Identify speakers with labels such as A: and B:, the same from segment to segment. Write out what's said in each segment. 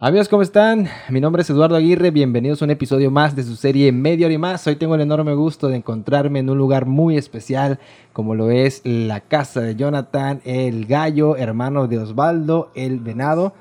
A: Amigos, ¿cómo están? Mi nombre es Eduardo Aguirre, bienvenidos a un episodio más de su serie Media Hora y Más. Hoy tengo el enorme gusto de encontrarme en un lugar muy especial, como lo es la casa de Jonathan, el gallo, hermano de Osvaldo, el venado.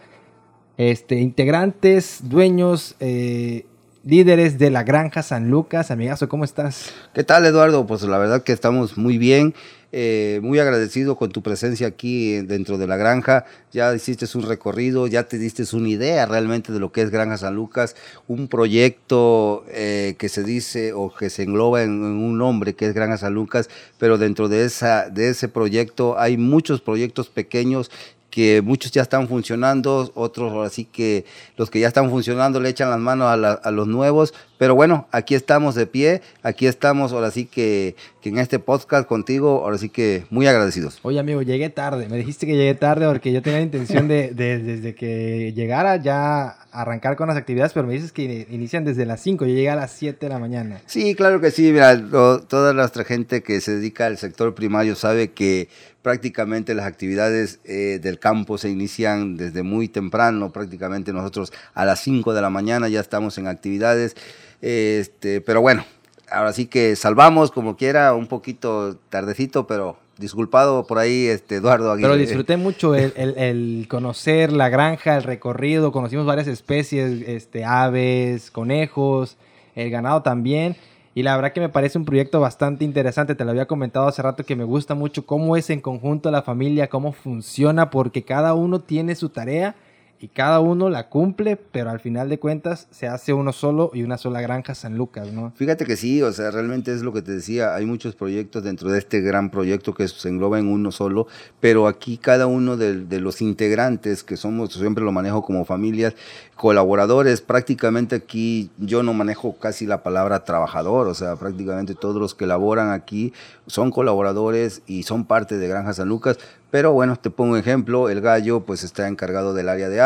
A: Este, integrantes, dueños, eh, líderes de la granja San Lucas. Amigazo, ¿cómo estás?
B: ¿Qué tal, Eduardo? Pues la verdad que estamos muy bien. Eh, muy agradecido con tu presencia aquí dentro de la granja. Ya hiciste un recorrido, ya te diste una idea realmente de lo que es Granja San Lucas, un proyecto eh, que se dice o que se engloba en, un nombre que es Granja San Lucas, pero dentro de, esa, de ese proyecto hay muchos proyectos pequeños que muchos ya están funcionando, otros así que los que ya están funcionando le echan las manos a, los nuevos, pero bueno, aquí estamos de pie, aquí estamos ahora sí que, que, en este podcast contigo, ahora sí que muy agradecidos.
A: Oye amigo, llegué tarde, me dijiste que llegué tarde porque yo tenía la intención de, desde que llegara ya arrancar con las actividades, pero me dices que inician desde las 5, yo llegué a las 7 de la mañana.
B: Sí, claro que sí, mira, toda nuestra gente que se dedica al sector primario sabe que prácticamente las actividades eh, del campo se inician desde muy temprano, prácticamente nosotros a las 5 de la mañana ya estamos en actividades, este, pero bueno, ahora sí que salvamos como quiera, un poquito tardecito, pero disculpado por ahí, este, Eduardo
A: Aguirre. Pero disfruté mucho el, conocer la granja, el recorrido, conocimos varias especies, este, aves, conejos, el ganado también. Y la verdad que me parece un proyecto bastante interesante. Te lo había comentado hace rato que me gusta mucho cómo es en conjunto la familia, cómo funciona, porque cada uno tiene su tarea y cada uno la cumple, pero al final de cuentas se hace uno solo y una sola granja San Lucas, ¿no?
B: Fíjate que sí, o sea, realmente es lo que te decía, hay muchos proyectos dentro de este gran proyecto que se engloba en uno solo, pero aquí cada uno de, los integrantes, que somos, siempre lo manejo como familias, colaboradores, prácticamente aquí yo no manejo casi la palabra trabajador, o sea, prácticamente todos los que laboran aquí son colaboradores y son parte de Granja San Lucas, pero bueno, te pongo un ejemplo, el gallo pues está encargado del área de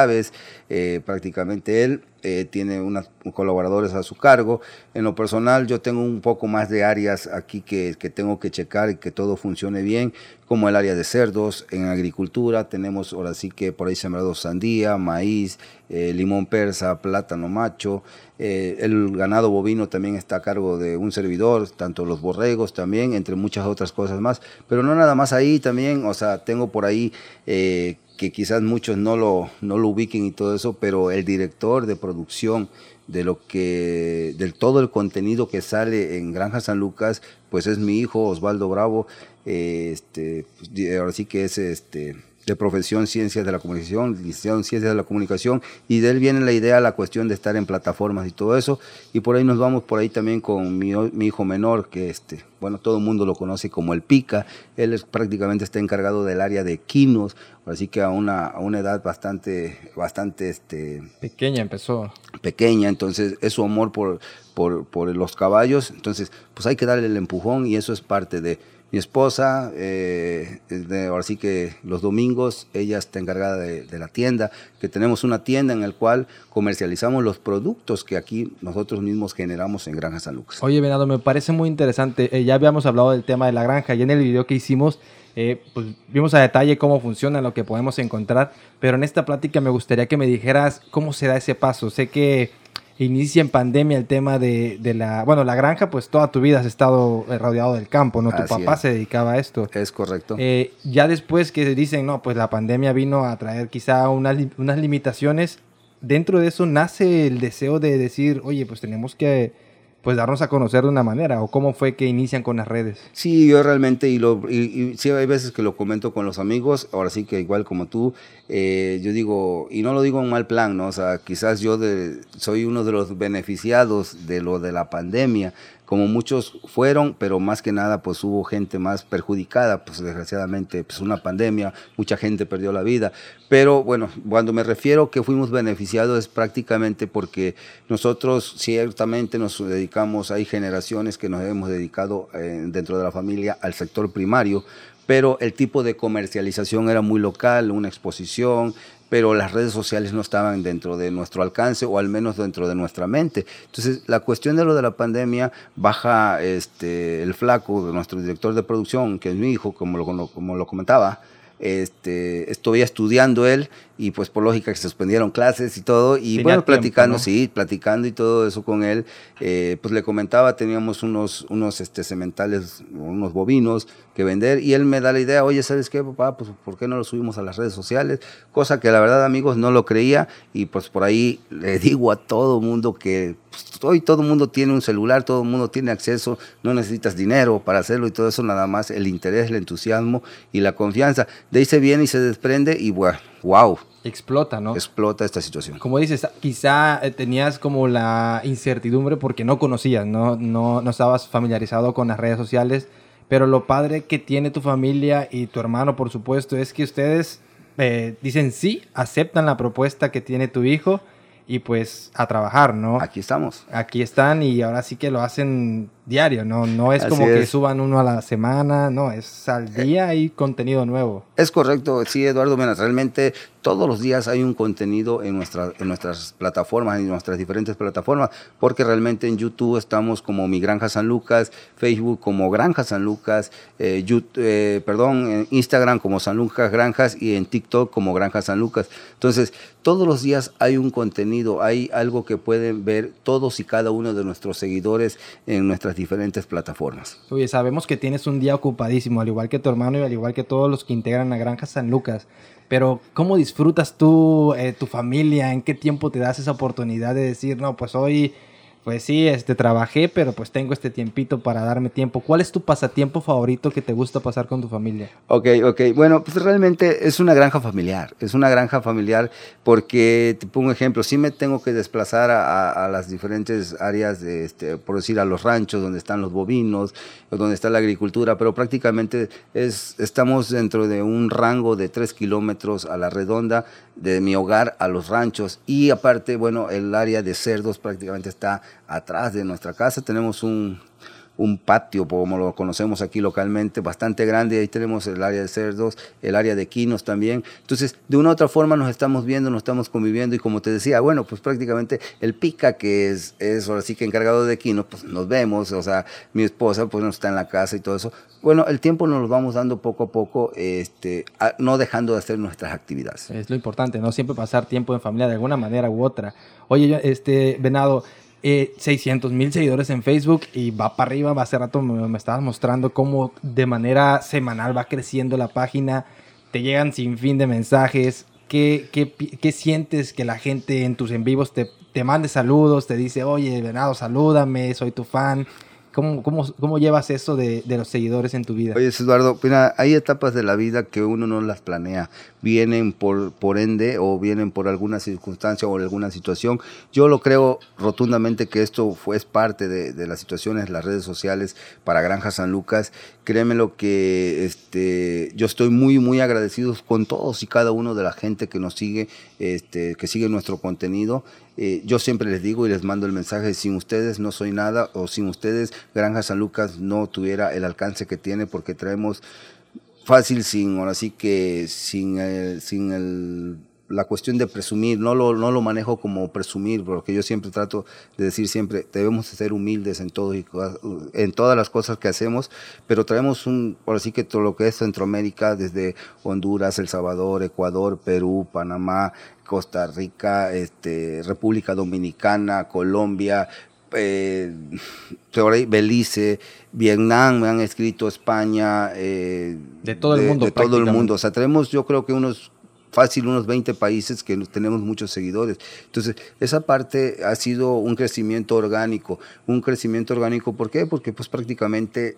B: eh, prácticamente él eh, tiene unos colaboradores a su cargo. En lo personal yo tengo un poco más de áreas aquí que, que, tengo que checar y que todo funcione bien, como el área de cerdos, en agricultura tenemos ahora sí que por ahí sembrados sandía, maíz, eh, limón persa, plátano macho, el ganado bovino también está a cargo de un servidor, tanto los borregos también, entre muchas otras cosas más, pero no nada más ahí también, o sea, tengo por ahí que quizás muchos no lo, no lo ubiquen y todo eso, pero el director de producción de lo que, del todo el contenido que sale en Granja San Lucas, pues es mi hijo Osvaldo Bravo, eh, este, pues, ahora sí que es este de profesión Ciencias de la Comunicación, licenciado en Ciencias de la Comunicación, y de él viene la idea, la cuestión de estar en plataformas y todo eso, y por ahí nos vamos por ahí también con mi, hijo menor, que este, bueno, todo el mundo lo conoce como el Pica, él es, prácticamente está encargado del área de quinos, así que a una, a una edad bastante, bastante, este...
A: Pequeña empezó.
B: Pequeña, entonces es su amor por, por, por los caballos, entonces pues hay que darle el empujón y eso es parte de mi esposa, eh, ahora sí que los domingos, ella está encargada de, la tienda, que tenemos una tienda en la cual comercializamos los productos que aquí nosotros mismos generamos en Granja San Lucas.
A: Oye, Venado, me parece muy interesante. Eh, ya habíamos hablado del tema de la granja y en el video que hicimos, eh, pues vimos a detalle cómo funciona, lo que podemos encontrar, pero en esta plática me gustaría que me dijeras cómo se da ese paso. Sé que inicia en pandemia el tema de, la, bueno, la granja, pues toda tu vida has estado rodeado del campo, ¿no? Tu papá se dedicaba a esto.
B: Es correcto.
A: Eh, ya después que dicen, no, pues la pandemia vino a traer quizá unas, unas limitaciones, dentro de eso nace el deseo de decir, oye, pues tenemos que pues darnos a conocer de una manera o cómo fue que inician con las redes.
B: Sí, yo realmente y, lo, y, sí hay veces que lo comento con los amigos, ahora sí que igual como tú, eh, yo digo, y no lo digo en mal plan, ¿no? O sea, quizás yo de, soy uno de los beneficiados de lo de la pandemia, como muchos fueron, pero más que nada pues hubo gente más perjudicada, pues desgraciadamente pues una pandemia, mucha gente perdió la vida, pero bueno, cuando me refiero que fuimos beneficiados es prácticamente porque nosotros ciertamente nos dedicamos, hay generaciones que nos hemos dedicado eh, dentro de la familia al sector primario, pero el tipo de comercialización era muy local, una exposición, pero las redes sociales no estaban dentro de nuestro alcance o al menos dentro de nuestra mente. Entonces, la cuestión de lo de la pandemia baja este, el flaco de nuestro director de producción, que es mi hijo, como lo, como lo comentaba, este, estoy estudiando él y pues por lógica que se suspendieron clases y todo. Y bueno, platicando, sí, platicando y todo eso con él, eh, pues le comentaba, teníamos unos, unos este, sementales, unos bovinos que vender y él me da la idea, oye, ¿sabes qué, papá? Pues ¿por qué no lo subimos a las redes sociales? Cosa que la verdad, amigos, no lo creía y pues por ahí le digo a todo mundo que pues, hoy todo el mundo tiene un celular, todo el mundo tiene acceso, no necesitas dinero para hacerlo y todo eso, nada más el interés, el entusiasmo y la confianza. De ahí se viene y se desprende y bueno, wow.
A: Explota, ¿no?
B: Explota esta situación.
A: Como dices, quizá eh, tenías como la incertidumbre porque no conocías, ¿no? No, no estabas familiarizado con las redes sociales pero lo padre que tiene tu familia y tu hermano, por supuesto, es que ustedes eh, dicen sí, aceptan la propuesta que tiene tu hijo y pues a trabajar, ¿no?
B: Aquí estamos.
A: Aquí están y ahora sí que lo hacen diario, ¿no? No es como que suban uno a la semana, no, es al eh, día y contenido nuevo.
B: Es correcto, sí, Eduardo Menas, realmente todos los días hay un contenido en, nuestra, en nuestras plataformas, en nuestras diferentes plataformas, porque realmente en YouTube estamos como Mi Granja San Lucas, Facebook como Granja San Lucas, eh, eh, perdón, en Instagram como San Lucas Granjas y en TikTok como Granja San Lucas. Entonces, todos los días hay un contenido, hay algo que pueden ver todos y cada uno de nuestros seguidores en nuestras diferentes plataformas.
A: Oye, sabemos que tienes un día ocupadísimo, al igual que tu hermano y al igual que todos los que integran la Granja San Lucas. Pero, ¿cómo disfrutas tú, eh, tu familia? ¿En qué tiempo te das esa oportunidad de decir, no, pues hoy pues sí, este, trabajé, pero pues tengo este tiempito para darme tiempo. ¿Cuál es tu pasatiempo favorito que te gusta pasar con tu familia?
B: Ok, ok. Bueno, pues realmente es una granja familiar. Es una granja familiar porque, te pongo un ejemplo, sí me tengo que desplazar a, las diferentes áreas, de, este, por decir, a los ranchos donde están los bovinos, donde está la agricultura, pero prácticamente es, estamos dentro de un rango de tres kilómetros a la redonda de mi hogar a los ranchos y aparte, bueno, el área de cerdos prácticamente está atrás de nuestra casa. Tenemos un, un patio, como lo conocemos aquí localmente, bastante grande. Ahí tenemos el área de cerdos, el área de quinos también. Entonces, de una u otra forma nos estamos viendo, nos estamos conviviendo y como te decía, bueno, pues prácticamente el pica que es, es ahora sí que encargado de quinos, pues nos vemos, o sea, mi esposa pues no está en la casa y todo eso. Bueno, el tiempo nos lo vamos dando poco a poco, este, no dejando de hacer nuestras actividades.
A: Es lo importante, no siempre pasar tiempo en familia de alguna manera u otra. Oye, este, Venado, eh, 600 mil seguidores en Facebook y va para arriba. Hace rato me, estabas mostrando cómo de manera semanal va creciendo la página. Te llegan sin fin de mensajes. ¿Qué, qué, qué sientes que la gente en tus en vivos te, te mande saludos? Te dice, oye, Venado, salúdame, soy tu fan. ¿Cómo, cómo, cómo llevas eso de, de, los seguidores en tu vida?
B: Oye, Eduardo, mira, hay etapas de la vida que uno no las planea. Vienen por, por ende o vienen por alguna circunstancia o alguna situación. Yo lo creo rotundamente que esto fue parte de, de las situaciones, las redes sociales para Granja San Lucas. Créeme lo que este, yo estoy muy, muy agradecido con todos y cada uno de la gente que nos sigue, este, que sigue nuestro contenido. Eh, yo siempre les digo y les mando el mensaje, sin ustedes no soy nada o sin ustedes Granja San Lucas no tuviera el alcance que tiene porque traemos fácil sin, ahora sí que sin el, sin el la cuestión de presumir, no lo, no lo manejo como presumir, porque yo siempre trato de decir siempre, debemos ser humildes en todo y en todas las cosas que hacemos, pero traemos un, por así que todo lo que es Centroamérica, desde Honduras, El Salvador, Ecuador, Perú, Panamá, Costa Rica, este, República Dominicana, Colombia, eh, Belice, Vietnam, me han escrito España,
A: eh, de todo el mundo.
B: De todo el mundo. O sea, tenemos yo creo que unos fácil unos 20 países que tenemos muchos seguidores. Entonces, esa parte ha sido un crecimiento orgánico. Un crecimiento orgánico, ¿por qué? Porque pues prácticamente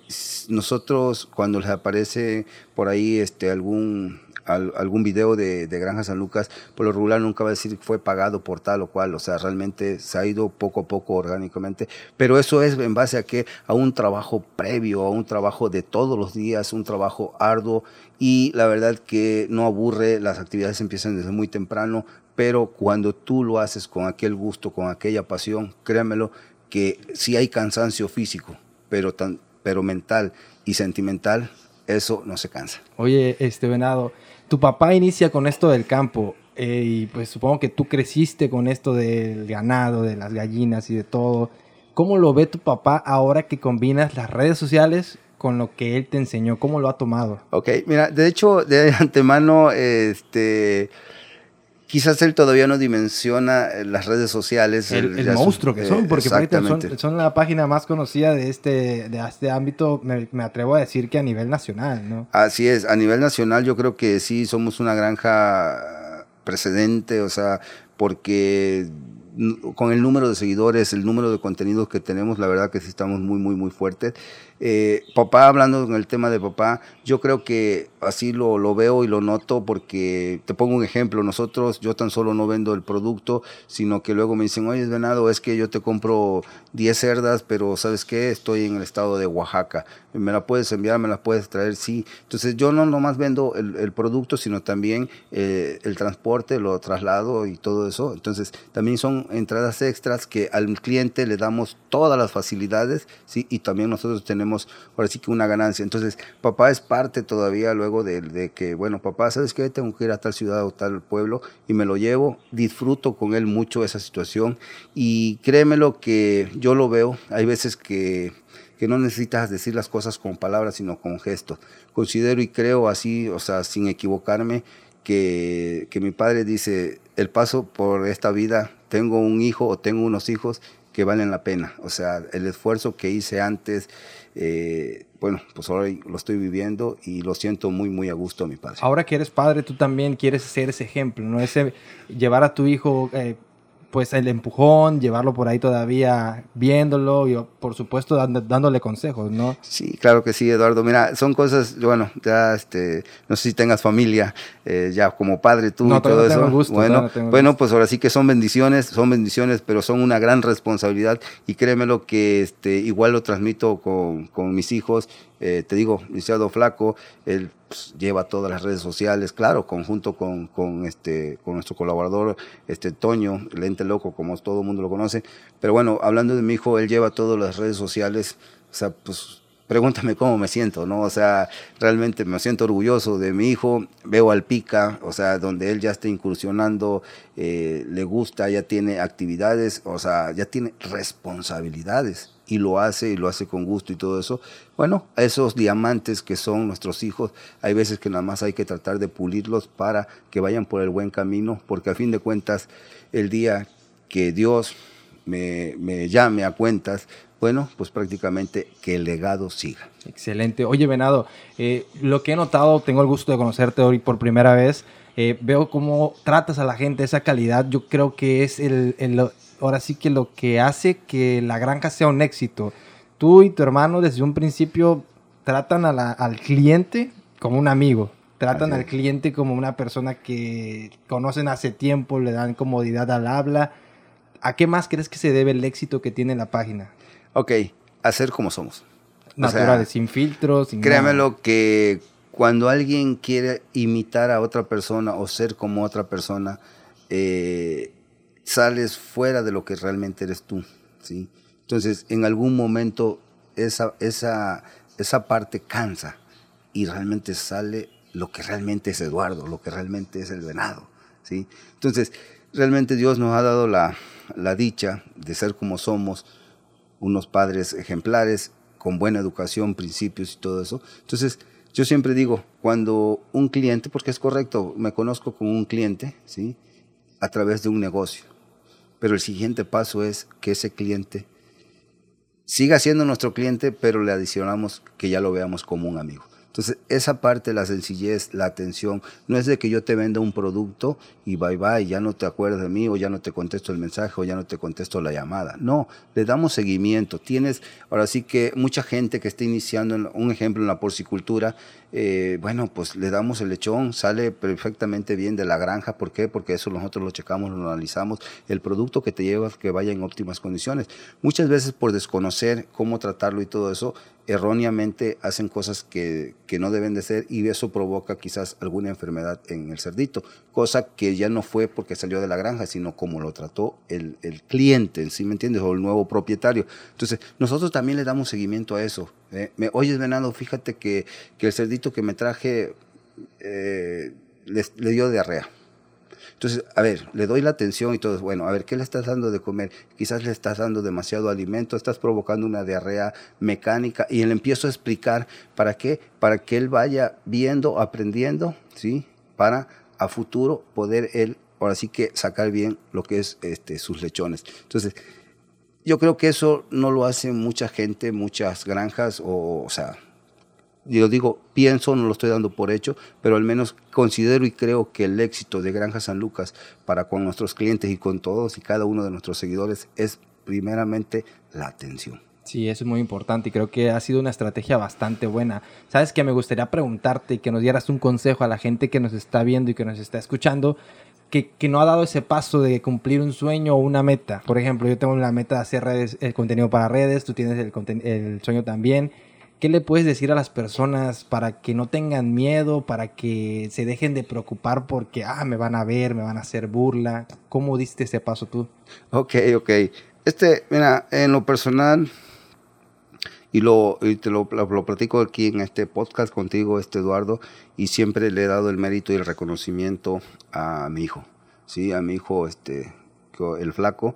B: nosotros cuando les aparece por ahí este, algún algún video de, Granja San Lucas, por lo regular nunca va a decir fue pagado por tal o cual, o sea, realmente se ha ido poco a poco orgánicamente, pero eso es en base a que a un trabajo previo, a un trabajo de todos los días, un trabajo arduo y la verdad que no aburre, las actividades empiezan desde muy temprano, pero cuando tú lo haces con aquel gusto, con aquella pasión, créamelo que si hay cansancio físico, pero, tan, pero mental y sentimental, eso no se cansa.
A: Oye, este venado, tu papá inicia con esto del campo eh, y pues supongo que tú creciste con esto del ganado, de las gallinas y de todo. ¿Cómo lo ve tu papá ahora que combinas las redes sociales con lo que él te enseñó? ¿Cómo lo ha tomado?
B: Ok, mira, de hecho, de antemano, este quizás él todavía no dimensiona eh, las redes sociales.
A: El, el monstruo que son, porque son, son, la página más conocida de este, de este ámbito, me, me, atrevo a decir que a nivel nacional, ¿no?
B: Así es, a nivel nacional yo creo que sí, somos una granja precedente, o sea, porque con el número de seguidores, el número de contenidos que tenemos, la verdad que sí estamos muy, muy, muy fuertes. Eh, papá, hablando con el tema de papá, yo creo que así lo, lo, veo y lo noto porque te pongo un ejemplo, nosotros, yo tan solo no vendo el producto, sino que luego me dicen, oye, venado, es que yo te compro 10 cerdas, pero ¿sabes qué? Estoy en el estado de Oaxaca, me la puedes enviar, me la puedes traer, sí. Entonces yo no nomás vendo el, producto, sino también eh, el transporte, lo traslado y todo eso. Entonces también son entradas extras que al cliente le damos todas las facilidades, sí, y también nosotros tenemos ahora sí que una ganancia. Entonces, papá es parte todavía luego de, que, bueno, papá, ¿sabes qué? Tengo que ir a tal ciudad o tal pueblo y me lo llevo, disfruto con él mucho esa situación y créeme lo que yo lo veo, hay veces que que no necesitas decir las cosas con palabras, sino con gestos. Considero y creo así, o sea, sin equivocarme, que, que mi padre dice, el paso por esta vida, tengo un hijo o tengo unos hijos que valen la pena. O sea, el esfuerzo que hice antes, eh, bueno, pues ahora lo estoy viviendo y lo siento muy, muy a gusto, mi padre.
A: Ahora que eres padre, tú también quieres ser ese ejemplo, ¿no? Ese llevar a tu hijo eh, pues el empujón, llevarlo por ahí todavía viéndolo y por supuesto dándole consejos, ¿no?
B: Sí, claro que sí, Eduardo. Mira, son cosas, bueno, ya este, no sé si tengas familia, eh, ya como padre tú y todo eso. Gusto, bueno, bueno, pues ahora sí que son bendiciones, son bendiciones, pero son una gran responsabilidad y créeme lo que este, igual lo transmito con, con mis hijos eh, te digo, licenciado Flaco, él pues, lleva todas las redes sociales, claro, conjunto con, con, este, con nuestro colaborador este, Toño, Lente Loco, como todo el mundo lo conoce. Pero bueno, hablando de mi hijo, él lleva todas las redes sociales, o sea, pues pregúntame cómo me siento, ¿no? O sea, realmente me siento orgulloso de mi hijo, veo al Pica, o sea, donde él ya está incursionando, eh, le gusta, ya tiene actividades, o sea, ya tiene responsabilidades y lo hace y lo hace con gusto y todo eso. Bueno, esos diamantes que son nuestros hijos, hay veces que nada más hay que tratar de pulirlos para que vayan por el buen camino, porque a fin de cuentas, el día que Dios me, me llame a cuentas, bueno, pues prácticamente que el legado siga.
A: Excelente. Oye, Venado, eh, lo que he notado, tengo el gusto de conocerte hoy por primera vez, eh, veo cómo tratas a la gente, esa calidad, yo creo que es el, el, ahora sí que lo que hace que la granja sea un éxito. Tú y tu hermano desde un principio tratan al cliente como un amigo, tratan al cliente como una persona que conocen hace tiempo, le dan comodidad al habla. ¿A qué más crees que se debe el éxito que tiene la página?
B: Ok, hacer como somos.
A: Naturales, sin filtros, sin
B: Créamelo que cuando alguien quiere imitar a otra persona o ser como otra persona, eh, sales fuera de lo que realmente eres tú, ¿sí? Entonces, en algún momento esa, esa, esa parte cansa y realmente sale lo que realmente es Eduardo, lo que realmente es el venado, ¿sí? Entonces, realmente Dios nos ha dado la, la dicha de ser como somos, unos padres ejemplares, con buena educación, principios y todo eso. Entonces, yo siempre digo, cuando un cliente, porque es correcto, me conozco con un cliente, ¿sí? A través de un negocio. Pero el siguiente paso es que ese cliente siga siendo nuestro cliente, pero le adicionamos que ya lo veamos como un amigo. Entonces, esa parte, la sencillez, la atención, no es de que yo te venda un producto y bye bye, ya no te acuerdas de mí o ya no te contesto el mensaje o ya no te contesto la llamada. No, le damos seguimiento. Tienes, ahora sí que mucha gente que está iniciando, un ejemplo en la porcicultura, eh, bueno, pues le damos el lechón, sale perfectamente bien de la granja. ¿Por qué? Porque eso nosotros lo checamos, lo analizamos. El producto que te llevas que vaya en óptimas condiciones. Muchas veces por desconocer cómo tratarlo y todo eso, erróneamente hacen cosas que, que, no deben de ser y eso provoca quizás alguna enfermedad en el cerdito, cosa que ya no fue porque salió de la granja, sino como lo trató el, el cliente, ¿sí me entiendes? O el nuevo propietario. Entonces, nosotros también le damos seguimiento a eso. ¿eh? Me, Oye, venado, fíjate que, que, el cerdito que me traje eh, le, le dio diarrea entonces, a ver, le doy la atención y todo, bueno, a ver, ¿qué le estás dando de comer? Quizás le estás dando demasiado alimento, estás provocando una diarrea mecánica y le empiezo a explicar para qué, para que él vaya viendo, aprendiendo, ¿sí? Para a futuro poder él ahora sí que sacar bien lo que es este, sus lechones. Entonces, yo creo que eso no lo hace mucha gente, muchas granjas, o, o sea, yo digo, pienso, no lo estoy dando por hecho, pero al menos considero y creo que el éxito de Granja San Lucas para con nuestros clientes y con todos y cada uno de nuestros seguidores es primeramente la atención.
A: Sí, eso es muy importante y creo que ha sido una estrategia bastante buena. Sabes que me gustaría preguntarte y que nos dieras un consejo a la gente que nos está viendo y que nos está escuchando, que, que, no ha dado ese paso de cumplir un sueño o una meta. Por ejemplo, yo tengo la meta de hacer redes, el contenido para redes, tú tienes el, el sueño también. ¿Qué le puedes decir a las personas para que no tengan miedo, para que se dejen de preocupar porque, ah, me van a ver, me van a hacer burla? ¿Cómo diste ese paso tú?
B: Ok, ok. Este, mira, en lo personal, y, lo, y te lo, lo, platico aquí en este podcast contigo, este Eduardo, y siempre le he dado el mérito y el reconocimiento a mi hijo, ¿sí? A mi hijo, este, el flaco.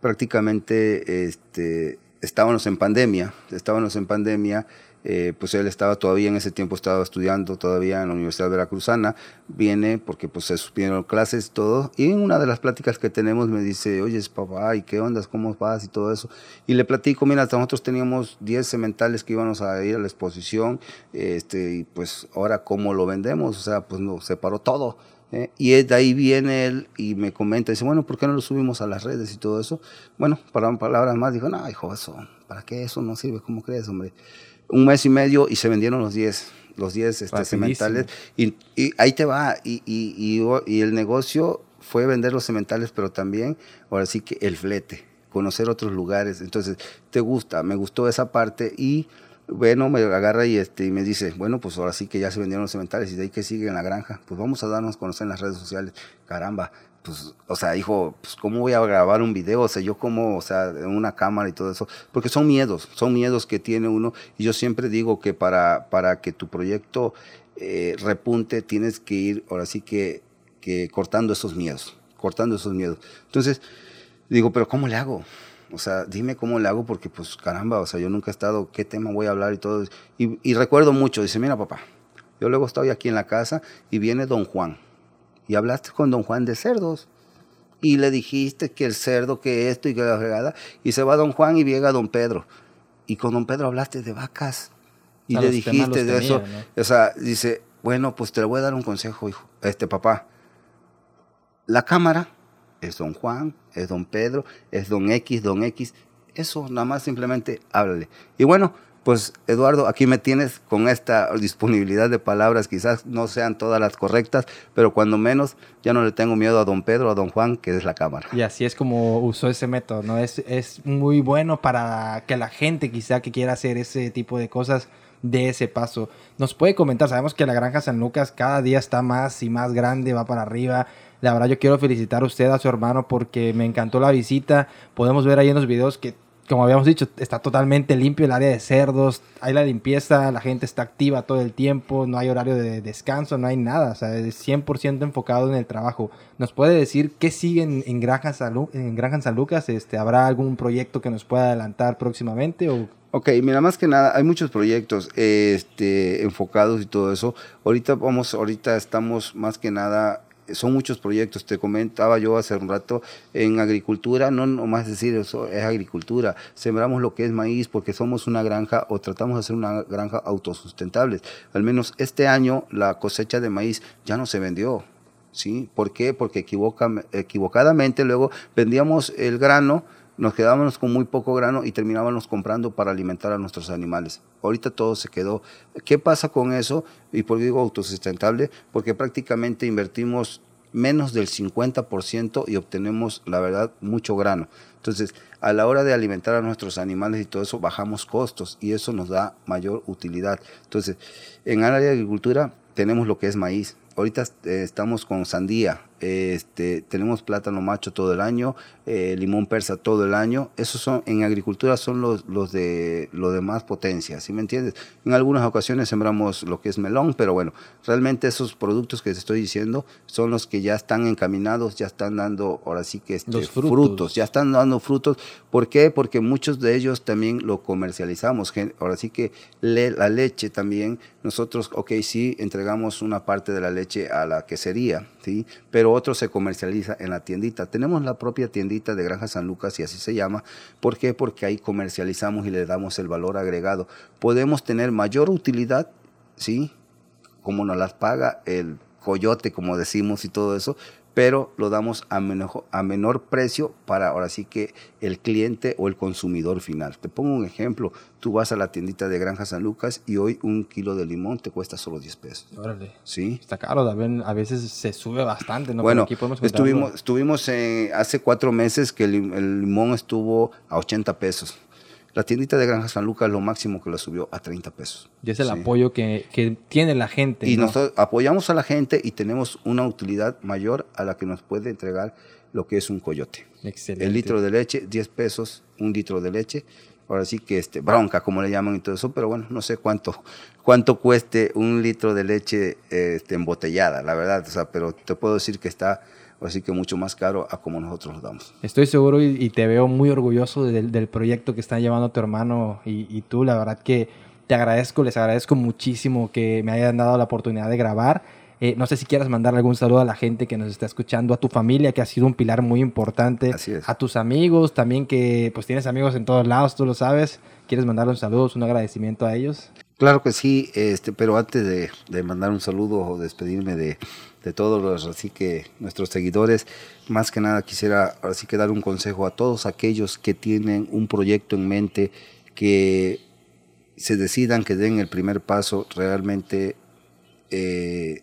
B: Prácticamente, este, estábamos en pandemia, estábamos en pandemia, eh, pues él estaba todavía en ese tiempo, estaba estudiando todavía en la Universidad Veracruzana, viene porque pues se suspendieron clases todo, y en una de las pláticas que tenemos me dice, oye, papá, ¿y qué onda? ¿Cómo vas? Y todo eso. Y le platico, mira, nosotros teníamos 10 cementales que íbamos a ir a la exposición, este, y pues ahora cómo lo vendemos, o sea, pues nos separó todo. ¿Eh? y de ahí viene él y me comenta, dice, bueno, ¿por qué no lo subimos a las redes y todo eso? Bueno, para palabras más, dijo, no, hijo, eso, ¿para qué eso no sirve? ¿Cómo crees, hombre? Un mes y medio y se vendieron los 10, los 10 este, cementales. Y, y, ahí te va, y, y, y, el negocio fue vender los cementales, pero también, ahora sí que el flete, conocer otros lugares. Entonces, te gusta, me gustó esa parte y bueno, me agarra y, este, me dice, bueno, pues ahora sí que ya se vendieron los cementales y de ahí que sigue en la granja, pues vamos a darnos a conocer en las redes sociales. Caramba, pues, o sea, dijo, pues cómo voy a grabar un video, o sea, yo como, o sea, en una cámara y todo eso, porque son miedos, son miedos que tiene uno y yo siempre digo que para, para que tu proyecto eh, repunte tienes que ir, ahora sí que, que cortando esos miedos, cortando esos miedos. Entonces, digo, pero ¿cómo le hago? O sea, dime cómo le hago porque, pues, caramba, o sea, yo nunca he estado, qué tema voy a hablar y todo. Y, recuerdo mucho, dice, mira, papá, yo luego estoy aquí en la casa y viene don Juan. Y hablaste con don Juan de cerdos. Y le dijiste que el cerdo, que esto y que la fregada. Y se va don Juan y llega don Pedro. Y con don Pedro hablaste de vacas. Y le dijiste de eso. O sea, dice, bueno, pues te le voy a dar un consejo, hijo. Este papá. La cámara es don Juan, es don Pedro, es don X, don X. Eso nada más simplemente háblale. Y bueno, pues Eduardo, aquí me tienes con esta disponibilidad de palabras, quizás no sean todas las correctas, pero cuando menos ya no le tengo miedo a don Pedro, a don Juan, que es la cámara.
A: Y así es como usó ese método, ¿no? Es, es muy bueno para que la gente quizá que quiera hacer ese tipo de cosas de ese paso. Nos puede comentar, sabemos que la granja San Lucas cada día está más y más grande, va para arriba. La verdad yo quiero felicitar a usted, a su hermano, porque me encantó la visita. Podemos ver ahí en los videos que, como habíamos dicho, está totalmente limpio el área de cerdos. Hay la limpieza, la gente está activa todo el tiempo, no hay horario de descanso, no hay nada. O sea, es 100% enfocado en el trabajo. ¿Nos puede decir qué sigue en, Granja, San, en Granja San Lucas? Este, ¿Habrá algún proyecto que nos pueda adelantar próximamente? O
B: Ok, mira, más que nada, hay muchos proyectos este, enfocados y todo eso. Ahorita vamos, ahorita estamos más que nada son muchos proyectos. Te comentaba yo hace un rato en agricultura, no más decir eso, es agricultura. Sembramos lo que es maíz porque somos una granja o tratamos de hacer una granja autosustentable. Al menos este año la cosecha de maíz ya no se vendió. ¿Sí? ¿Por qué? Porque equivoca, equivocadamente luego vendíamos el grano nos quedábamos con muy poco grano y terminábamos comprando para alimentar a nuestros animales. Ahorita todo se quedó. ¿Qué pasa con eso? Y por qué digo autosustentable, porque prácticamente invertimos menos del 50% y obtenemos, la verdad, mucho grano. Entonces, a la hora de alimentar a nuestros animales y todo eso, bajamos costos y eso nos da mayor utilidad. Entonces, en área de agricultura tenemos lo que es maíz. Ahorita eh, estamos con sandía, este, tenemos plátano macho todo el año, eh, limón persa todo el año. Esos son, en agricultura son los, los de, lo de más potencia, ¿sí me entiendes? En algunas ocasiones sembramos lo que es melón, pero bueno, realmente esos productos que te estoy diciendo son los que ya están encaminados, ya están dando, ahora sí que este, los frutos. ya están dando frutos. ¿Por qué? Porque muchos de ellos también lo comercializamos. Ahora sí que la leche también, nosotros, ok, sí, entregamos una parte de la leche a la quesería, ¿sí? Pero otro se comercializa en la tiendita. Tenemos la propia tiendita de Granja San Lucas y así se llama. ¿Por qué? Porque ahí comercializamos y le damos el valor agregado. Podemos tener mayor utilidad, ¿sí? Como nos las paga el coyote, como decimos y todo eso, pero lo damos a menor, a menor precio para ahora sí que el cliente o el consumidor final. Te pongo un ejemplo, tú vas a la tiendita de Granja San Lucas y hoy un kilo de limón te cuesta solo 10 pesos.
A: Órale.
B: Sí.
A: Está caro, a veces se sube bastante, ¿no?
B: Bueno, estuvimos, estuvimos hace cuatro meses que el, el limón estuvo a 80 pesos. La tiendita de Granja San Lucas lo máximo que la subió a 30 pesos.
A: Y es el apoyo que, que, tiene la gente.
B: Y nosotros apoyamos a la gente y tenemos una utilidad mayor a la que nos puede entregar lo que es un coyote.
A: Excelente.
B: El litro de leche, 10 pesos, un litro de leche. Ahora sí que este, bronca, como le llaman y todo eso, pero bueno, no sé cuánto, cuánto cueste un litro de leche este, embotellada, la verdad. O sea, pero te puedo decir que está así que mucho más caro a como nosotros lo damos.
A: Estoy seguro y, te veo muy orgulloso del, proyecto que están llevando tu hermano y, tú. La verdad que te agradezco, les agradezco muchísimo que me hayan dado la oportunidad de grabar. Eh, no sé si quieras mandarle algún saludo a la gente que nos está escuchando, a tu familia, que ha sido un pilar muy importante, a tus amigos, también que pues tienes amigos en todos lados, tú lo sabes. ¿Quieres mandarle un saludo, un agradecimiento a ellos?
B: Claro que sí, este, pero antes de, de mandar un saludo o despedirme de, de todos los así que nuestros seguidores. Más que nada quisiera que dar un consejo a todos aquellos que tienen un proyecto en mente, que se decidan, que den el primer paso, realmente eh,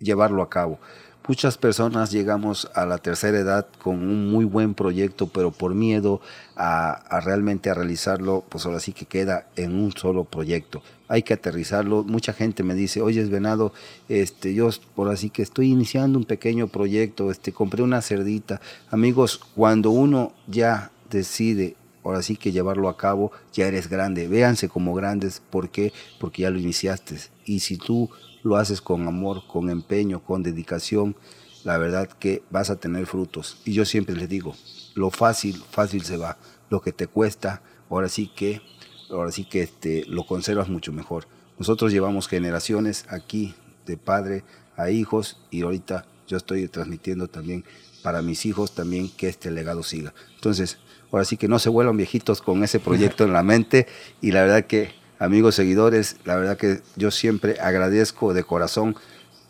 B: llevarlo a cabo. Muchas personas llegamos a la tercera edad con un muy buen proyecto, pero por miedo a, realmente a realizarlo, pues ahora sí que queda en un solo proyecto. Hay que aterrizarlo. Mucha gente me dice, oye, es venado, este, yo por así que estoy iniciando un pequeño proyecto, este, compré una cerdita. Amigos, cuando uno ya decide ahora sí que llevarlo a cabo, ya eres grande. Véanse como grandes. ¿Por qué? Porque ya lo iniciaste. Y si tú lo haces con amor, con empeño, con dedicación, la verdad que vas a tener frutos. Y yo siempre les digo, lo fácil, fácil se va. Lo que te cuesta, ahora sí que, ahora sí que este, lo conservas mucho mejor. Nosotros llevamos generaciones aquí de padre a hijos y ahorita yo estoy transmitiendo también para mis hijos también que este legado siga. Entonces, ahora sí que no se vuelvan viejitos con ese proyecto en la mente y la verdad que amigos seguidores, la verdad que yo siempre agradezco de corazón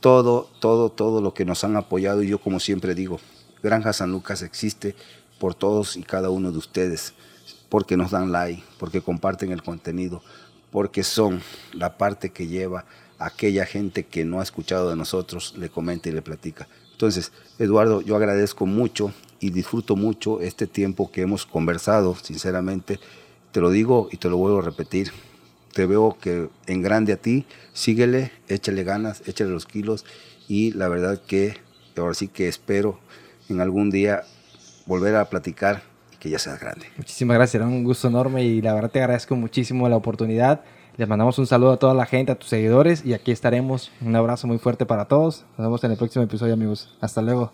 B: todo, todo, todo lo que nos han apoyado y yo como siempre digo, Granja San Lucas existe por todos y cada uno de ustedes, porque nos dan like, porque comparten el contenido, porque son la parte que lleva a aquella gente que no ha escuchado de nosotros, le comenta y le platica. Entonces, Eduardo, yo agradezco mucho y disfruto mucho este tiempo que hemos conversado, sinceramente, te lo digo y te lo vuelvo a repetir, te veo que en grande a ti, síguele, échale ganas, échale los kilos y la verdad que ahora sí que espero en algún día volver a platicar que ya seas grande.
A: Muchísimas gracias, era un gusto enorme y la verdad te agradezco muchísimo la oportunidad. Les mandamos un saludo a toda la gente, a tus seguidores y aquí estaremos. Un abrazo muy fuerte para todos. Nos vemos en el próximo episodio amigos. Hasta luego.